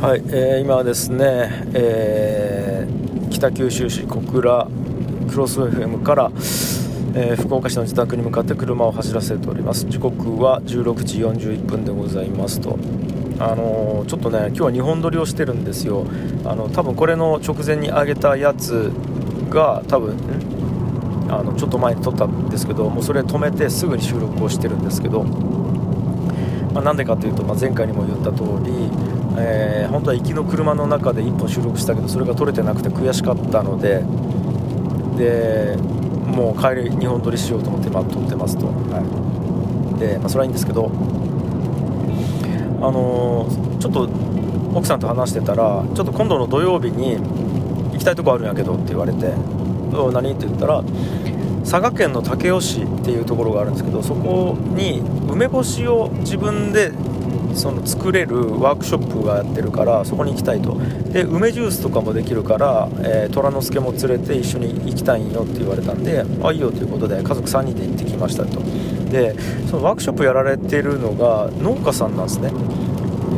はい、えー今はですね、えー北九州市小倉クロス FM から、えー福岡市の自宅に向かって車を走らせております。時刻は16時41分でございますと。あのーちょっとね今日は2本撮りをしてるんですよ。あの多分これの直前に上げたやつが多分あのちょっと前に撮ったんですけどもうそれ止めてすぐに収録をしてるんですけど。まあ、なんでかというと、まあ、前回にも言った通り、えー本当は行きの車の中で1本収録したけどそれが撮れてなくて悔しかったのででもう帰り2本撮りしようと思って今撮ってますと、はいでまあ、それはいいんですけど、あのーちょっと奥さんと話してたらちょっと今度の土曜日に行きたいとこあるんやけどって言われて「お何?」って言ったら佐賀県の武雄市っていうところがあるんですけどそこに梅干しを自分でその作れるワークショップがやってるからそこに行きたいと。で梅ジュースとかもできるから、えー、虎之助も連れて一緒に行きたいんよって言われたんであいいよということで家族3人で行ってきましたと。でそのワークショップやられてるのが農家さんなんですね。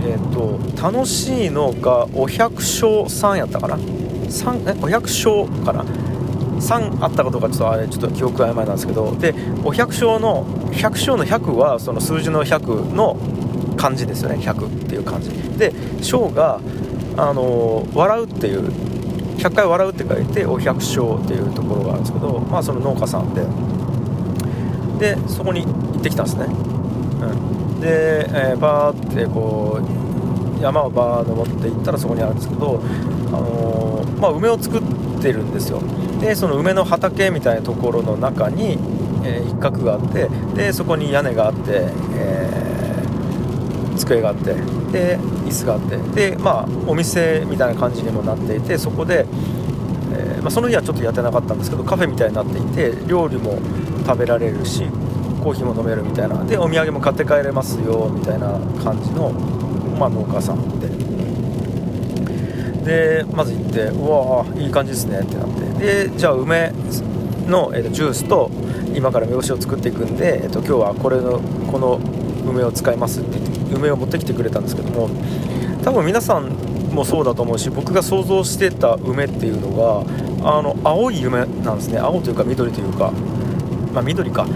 えっ、と楽しい農家お百姓さんやったかな？3えお百姓かな？3あったかどうかちょっとあれちょっと記憶曖昧なんですけど。でお百姓の百姓の100はその数字の100の漢字ですよね。100っていう漢字で姓があの笑うっていう100回笑うって書いてお百姓っていうところがあるんですけどまあその農家さんで。でそこに行ってきたんですね、うん、で、えーバーってこう山をバー登っていったらそこにあるんですけど、あのーまあ、梅を作ってるんですよ。でその梅の畑みたいなところの中に、えー一角があってでそこに屋根があって、え机があってで椅子があってでまあお店みたいな感じにもなっていてそこで、えーまあ、その日はちょっとやってなかったんですけどカフェみたいになっていて料理も食べられるしコーヒーも飲めるみたいな。でお土産も買って帰れますよみたいな感じの、まあ、農家さんで。でまず行ってうわーいい感じですねってなって。でじゃあ梅の、えーとジュースと今から梅干しを作っていくんで、えー、と今日はこれのこの梅を使いますって言って梅を持ってきてくれたんですけども多分皆さんもそうだと思うし僕が想像してた梅っていうのがあの青い梅なんですね。青というか緑というかまあ緑か。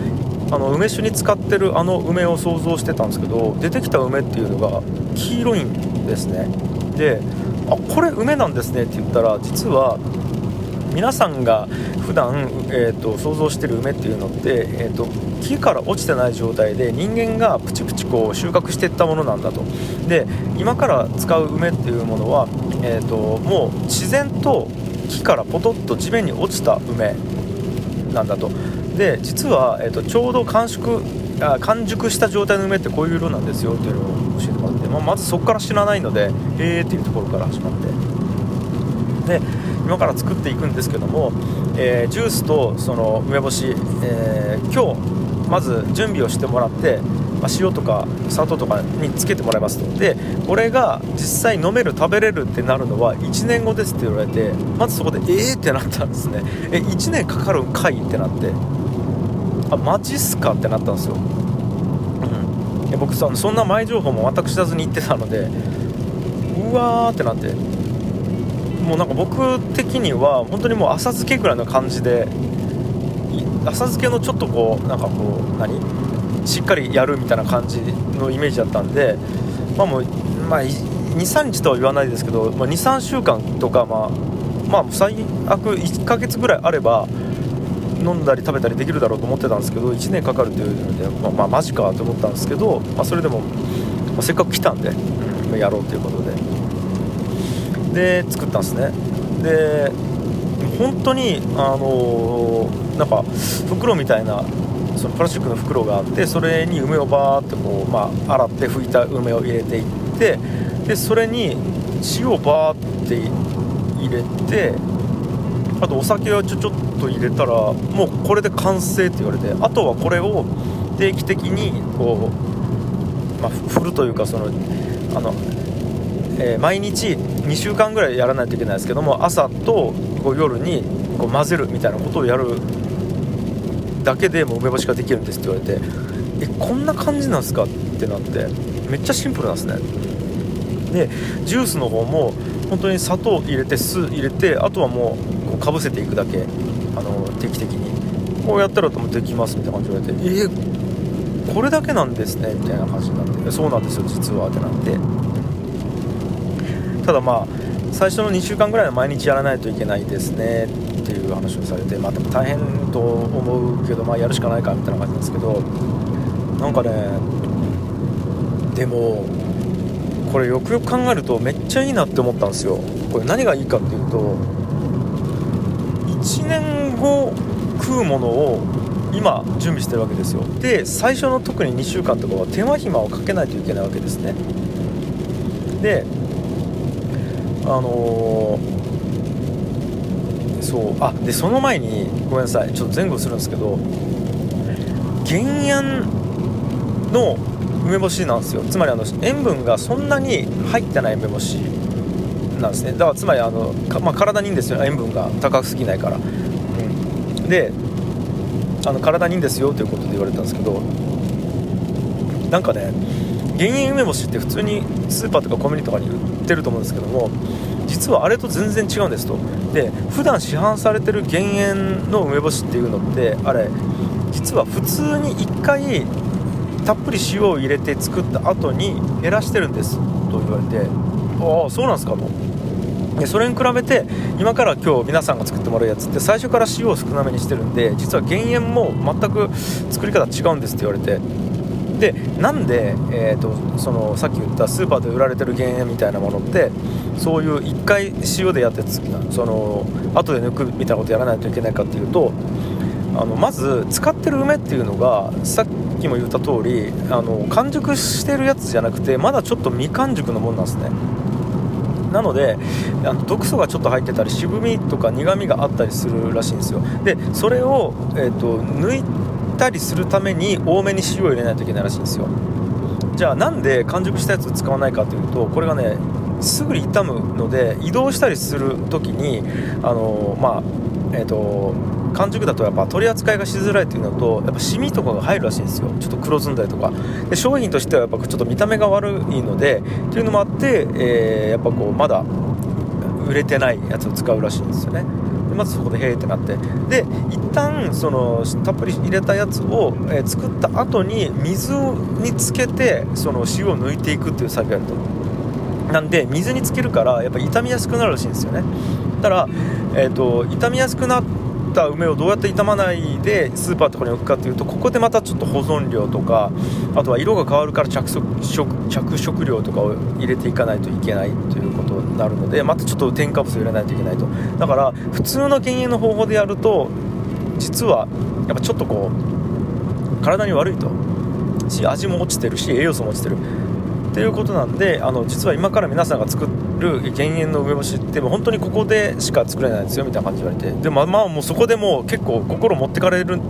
あの梅酒に使ってるあの梅を想像してたんですけど出てきた梅っていうのが黄色いんですね。であこれ梅なんですねって言ったら実は皆さんが普段、えー、と想像してる梅っていうのって、えー、と木から落ちてない状態で人間がプチプチこう収穫していったものなんだと。で今から使う梅っていうものは、えー、ともう自然と木からポトッと地面に落ちた梅なんだと。で実は、えー、とちょうど完熟あ完熟した状態の梅ってこういう色なんですよっていうのを教えてもらって、まあ、まずそこから知らないのでえーっていうところから始まって。で今から作っていくんですけども、えージュースとその梅干し、えー今日まず準備をしてもらって、まあ塩とか砂糖とかにつけてもらいます。とでこれが実際飲める食べれるってなるのは1年後ですって言われてまずそこでえーってなったんですね。え1年かかるんかいってなってあマジっすかってなったんですよ、うん、僕さそんな前情報も全く知らずに行ってたのでうわーってなって。もうなんか僕的には本当にもう浅漬けぐらいの感じで浅漬けのちょっとこうなんかこう何？しっかりやるみたいな感じのイメージだったんでまあもう、まあ、23日とは言わないですけど、まあ、23週間とかまあまあ最悪1ヶ月ぐらいあれば飲んだり食べたりできるだろうと思ってたんですけど1年かかるというので、まあ、まあマジかと思ったんですけど、まあ、それでも、まあせっかく来たんで、うんやろうということで。で作ったんですね。で本当にあのーなんか袋みたいなそのプラスチックの袋があってそれに梅をバーってこう、まあ、洗って拭いた梅を入れていってでそれに塩をバーって入れてあとお酒をちょちょっと入れたらもうこれで完成って言われてあとはこれを定期的にこう、まあ、振るというかそのあの、えー毎日2週間ぐらいやらないといけないですけども朝とこう夜にこう混ぜるみたいなことをやるだけでもう梅干しができるんですって言われてえこんな感じなんすかってなってめっちゃシンプルなんですね。でジュースの方も本当に砂糖入れて酢入れてあとはもうこうかぶせていくだけ。あの定期的に。こうやったらともできますみたいな感じで言われてえー、これだけなんですねみたいな感じになってそうなんですよ実はってなって。ただまあ最初の2週間ぐらいは毎日やらないといけないですねっていう話をされてまあ大変と思うけどまあやるしかないかみたいな感じなんですけどなんかねでもこれよくよく考えるとめっちゃいいなって思ったんですよ。これ何がいいかっていうと1年後食うものを今準備してるわけですよ。で最初の特に2週間とかは手間暇をかけないといけないわけですね。であのー、そうあでその前にごめんなさいちょっと前後するんですけど減塩の梅干しなんですよ。つまりあの塩分がそんなに入ってない梅干しなんですね。だからつまりあのまあ、体にいいんですよ。塩分が。高すぎないから、うん、であの体にいいんですよということで言われたんですけどなんかね減塩梅干しって普通にスーパーとかコンビニとかに売ってると思うんですけども実はあれと全然違うんですと。で普段市販されてる減塩の梅干しっていうのってあれ実は普通に1回たっぷり塩を入れて作った後に減らしてるんですと言われてああそうなんですかと。でそれに比べて今から今日皆さんが作ってもらうやつって最初から塩を少なめにしてるんで実は減塩も全く作り方違うんですって言われてでなんで、えーと、そのさっき言ったスーパーで売られてる減塩みたいなものってそういう1回塩でやってその後で抜くみたいなことやらないといけないかっていうとあのまず使ってる梅っていうのがさっきも言った通りあり完熟してるやつじゃなくてまだちょっと未完熟のものなんですね。なのであの毒素がちょっと入ってたり渋みとか苦みがあったりするらしいんですよ。でそれを、えーと抜いたりするために多めに塩を入れないといけないらしいんですよ。じゃあなんで完熟したやつを使わないかというとこれがねすぐに傷むので移動したりする時にあのまあえっ、ー、と完熟だとやっぱ取り扱いがしづらいというのとやっぱシミとかが入るらしいんですよ。ちょっと黒ずんだりとか。で商品としてはやっぱちょっと見た目が悪いのでというのもあって、えー、やっぱこうまだ売れてないやつを使うらしいんですよね。まずそこでへーってなってで一旦そのたっぷり入れたやつを、えー、作った後に水につけてその塩を抜いていくっていう作業やるとなんで水につけるからやっぱ傷みやすくなるらしいんですよね。ただ、えーと、傷みやすくなった梅をどうやって傷まないでスーパーとかに置くかというとここでまたちょっと保存料とかあとは色が変わるから着色着色料とかを入れていかないといけないということなるのでまたちょっと添加物を入れないといけないと。だから普通の減塩の方法でやると実はやっぱちょっとこう体に悪いと。し味も落ちてるし栄養素も落ちてる。っていうことなんであの実は今から皆さんが作る減塩の梅干しってもう本当にここでしか作れないんですよみたいな感じで言われて。でもまあもうそこでもう結構心持ってかれる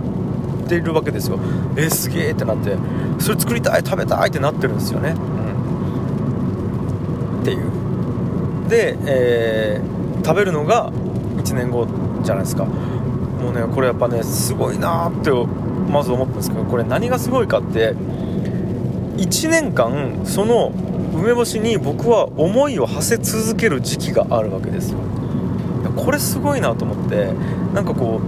ているわけですよ。えー、すげえってなって。それ作りたい食べたいってなってるんですよね、うん、っていう。で、えー、食べるのが1年後じゃないですか。もうねこれやっぱねすごいなってまず思ったんですけどこれ何がすごいかって1年間その梅干しに僕は思いを馳せ続ける時期があるわけです。よこれすごいなと思ってなんかこ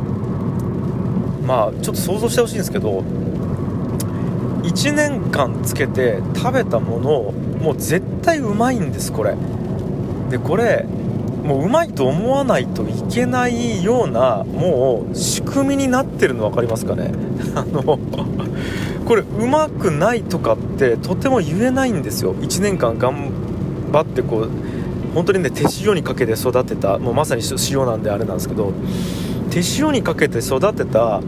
うまあちょっと想像してほしいんですけど1年間つけて食べたものをもう絶対うまいんですこれ。でこれもううまいと思わないといけないようなもう仕組みになってるの分かりますかね？あのこれうまくないとかってとても言えないんですよ。1年間頑張ってこう本当にね手塩にかけて育てたもうまさに塩なんであれなんですけど手塩にかけて育てた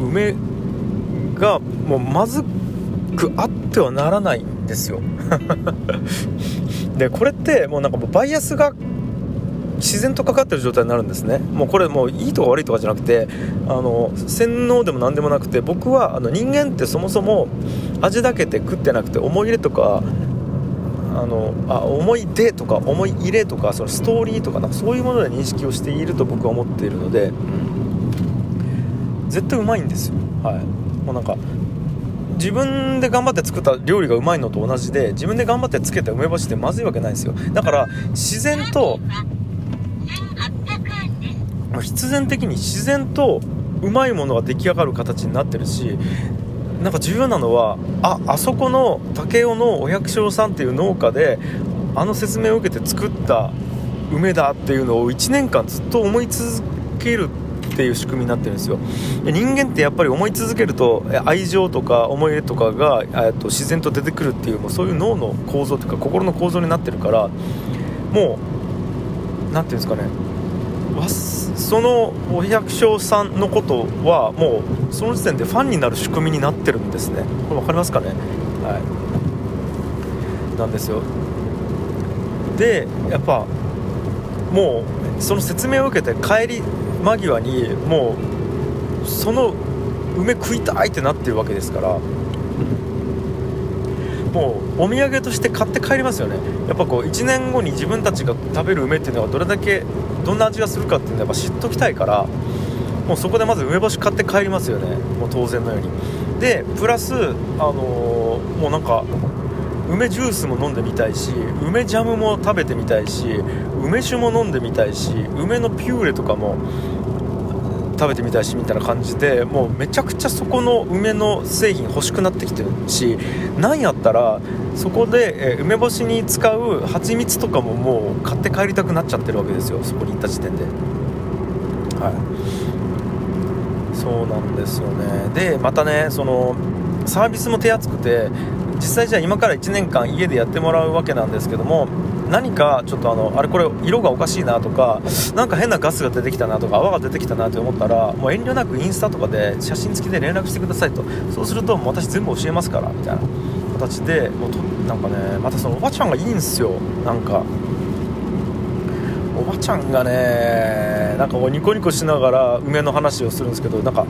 梅がもうまずくあってはならないんですよ。でこれってもうなんかもうバイアスが自然とかかってる状態になるんですね。もうこれもういいとか悪いとかじゃなくてあの洗脳でも何でもなくて僕はあの人間ってそもそも味だけで食ってなくて思い入れとかあのあ思い出とか思い入れとかそのストーリーとかなんかそういうもので認識をしていると僕は思っているので、うん、絶対うまいんですよ。はい。もうなんか自分で頑張って作った料理がうまいのと同じで自分で頑張ってつけた梅干しってまずいわけないんですよ。だから自然と必然的に自然とうまいものが出来上がる形になってるしなんか重要なのはああそこの武雄のお百姓さんっていう農家であの説明を受けて作った梅だっていうのを1年間ずっと思い続けるってていう仕組みになってるんですよ。人間ってやっぱり思い続けると愛情とか思い入れとかがと自然と出てくるっていうもうそういう脳の構造というか心の構造になってるからもう何ていうんですかね。そのお百姓さんのことはもうその時点でファンになる仕組みになってるんですね。これ分かりますかね？はい。なんですよ。でやっぱもうその説明を受けて帰り間際にもうその梅食いたいってなってるわけですからもうお土産として買って帰りますよね。やっぱこう1年後に自分たちが食べる梅っていうのがどれだけどんな味がするかっていうのはやっぱ知っときたいからもうそこでまず梅干し買って帰りますよね。もう当然のように。でプラスあのー、もうなんか梅ジュースも飲んでみたいし梅ジャムも食べてみたいし梅酒も飲んでみたいし梅のピューレとかも食べてみたいしみたいな感じでもうめちゃくちゃそこの梅の製品欲しくなってきてるしなんやったらそこで、え梅干しに使う蜂蜜とかももう買って帰りたくなっちゃってるわけですよそこに行った時点で。はい。そうなんですよね。でまたねそのサービスも手厚くて実際じゃあ今から1年間家でやってもらうわけなんですけども何かちょっとあのあれこれ色がおかしいなとかなんか変なガスが出てきたなとか泡が出てきたなって思ったらもう遠慮なくインスタとかで写真付きで連絡してくださいと。そうするともう私全部教えますからみたいな形でもうとなんかねまたそのおばちゃんがいいんですよなんか。おばちゃんがねなんかニコニコしながら梅の話をするんですけどなんか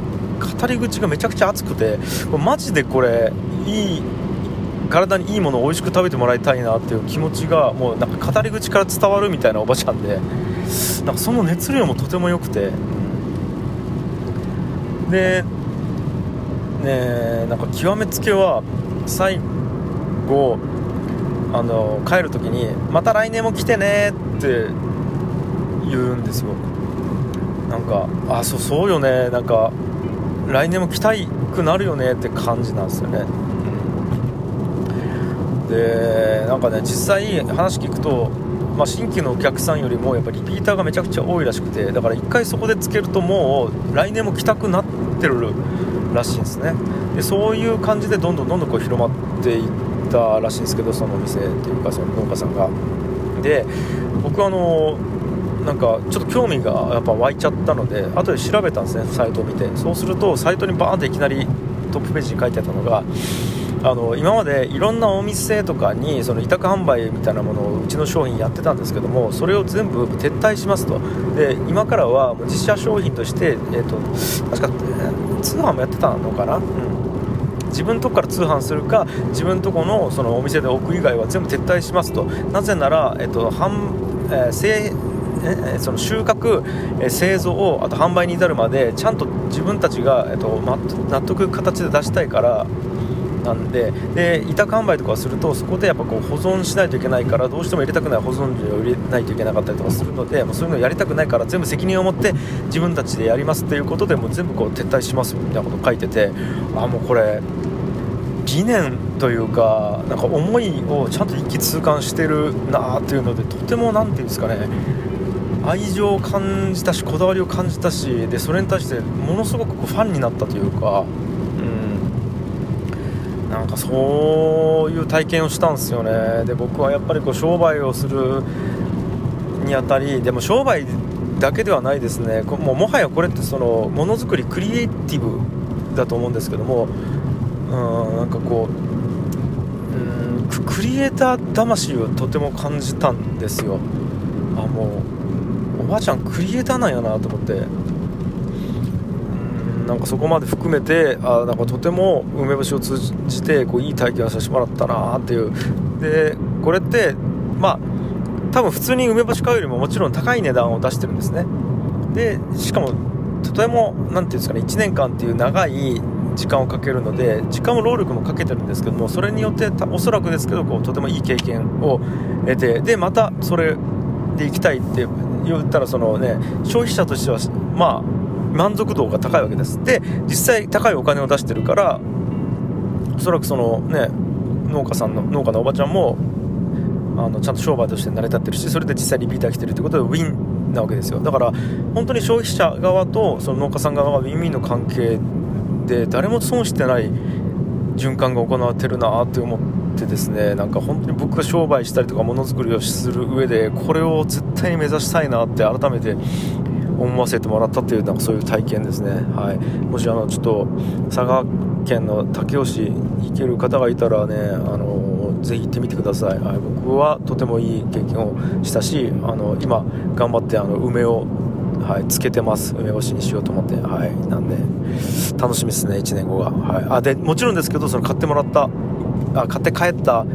語り口がめちゃくちゃ熱くてマジでこれいい体にいいものを美味しく食べてもらいたいなっていう気持ちがもうなんか語り口から伝わるみたいなおばちゃんでなんかその熱量もとても良くて。でねなんか極めつけは最後あの帰る時に「また来年も来てね」って言うんですよ。なんか「あそうそうよね」なんか来年も来たくなるよねって感じなんですよね。でなんかね実際話聞くと、まあ、新規のお客さんよりもやっぱリピーターがめちゃくちゃ多いらしくてだから1回そこでつけるともう来年も来たくなってるらしいんですね。でそういう感じでどんどんどんどんこう広まっていったらしいんですけどそのお店っていうかその農家さんが。で僕はあのなんかちょっと興味がやっぱ湧いちゃったので後で調べたんですねサイトを見て。そうするとサイトにバーンっていきなりトップページに書いてあったのがあの今までいろんなお店とかにその委託販売みたいなものをうちの商品やってたんですけどもそれを全部撤退しますと。で今からはもう自社商品として、えーと、確か、通販もやってたのかな、うん、自分のとこから通販するか自分のとこのそのお店で置く以外は全部撤退しますと。なぜなら、えーと販えー、製えその収穫、え製造をあと販売に至るまでちゃんと自分たちが、えーと、納得形で出したいからなんでで委託販売とかするとそこでやっぱこう保存しないといけないからどうしても入れたくない保存料を入れないといけなかったりとかするのでもうそういうのやりたくないから全部責任を持って自分たちでやりますっていうことでもう全部こう撤退しますみたいなこと書いててあもうこれ理念というかなんか思いをちゃんと一気通貫してるなっていうのでとても何て言うんですかね愛情を感じたしこだわりを感じたしでそれに対してものすごくファンになったというかんかそういう体験をしたんですよね。で僕はやっぱりこう商売をするにあたりでも商売だけではないですね。もうもはやこれってそのものづくりクリエイティブだと思うんですけどもうんなんかこううんクリエイター魂をとても感じたんですよ。あもうおばあちゃんクリエイターなんやなと思って。なんかそこまで含めてあなんかとても梅干しを通じてこういい体験をさせてもらったなっていう。でこれってまあ多分普通に梅干し買うよりももちろん高い値段を出してるんですね。でしかもとても何ていうんですかね1年間っていう長い時間をかけるので時間も労力もかけてるんですけどもそれによっておそらくですけどこうとてもいい経験を得てでまたそれで行きたいって言ったらその、ね、消費者としてはまあ満足度が高いわけです。で実際高いお金を出してるからおそらくそのね農家さんの農家のおばちゃんもあのちゃんと商売として成り立ってるしそれで実際リピーター来てるということでウィンなわけですよ。だから本当に消費者側とその農家さん側がウィンウィンの関係で誰も損してない循環が行われてるなって思ってですねなんか本当に僕が商売したりとかものづくりをする上でこれを絶対に目指したいなって改めて思わせてもらったというなんかそういう体験ですね、はい、もしあのちょっと佐賀県の武雄市行ける方がいたらねあのぜひ行ってみてください、はい、僕はとてもいい経験をしたしあの今頑張ってあの梅をはい、つけてます。梅干しにしようと思って。はい。なんで楽しみですね1年後が、はい、あでもちろんですけどその買ってもらったあ買って帰った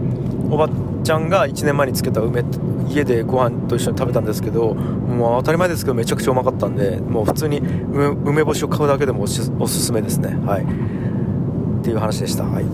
おばちゃんが1年前につけた梅家でご飯と一緒に食べたんですけどもう当たり前ですけどめちゃくちゃうまかったんでもう普通に梅干しを買うだけでもおすすめですね。はい。っていう話でした。はい。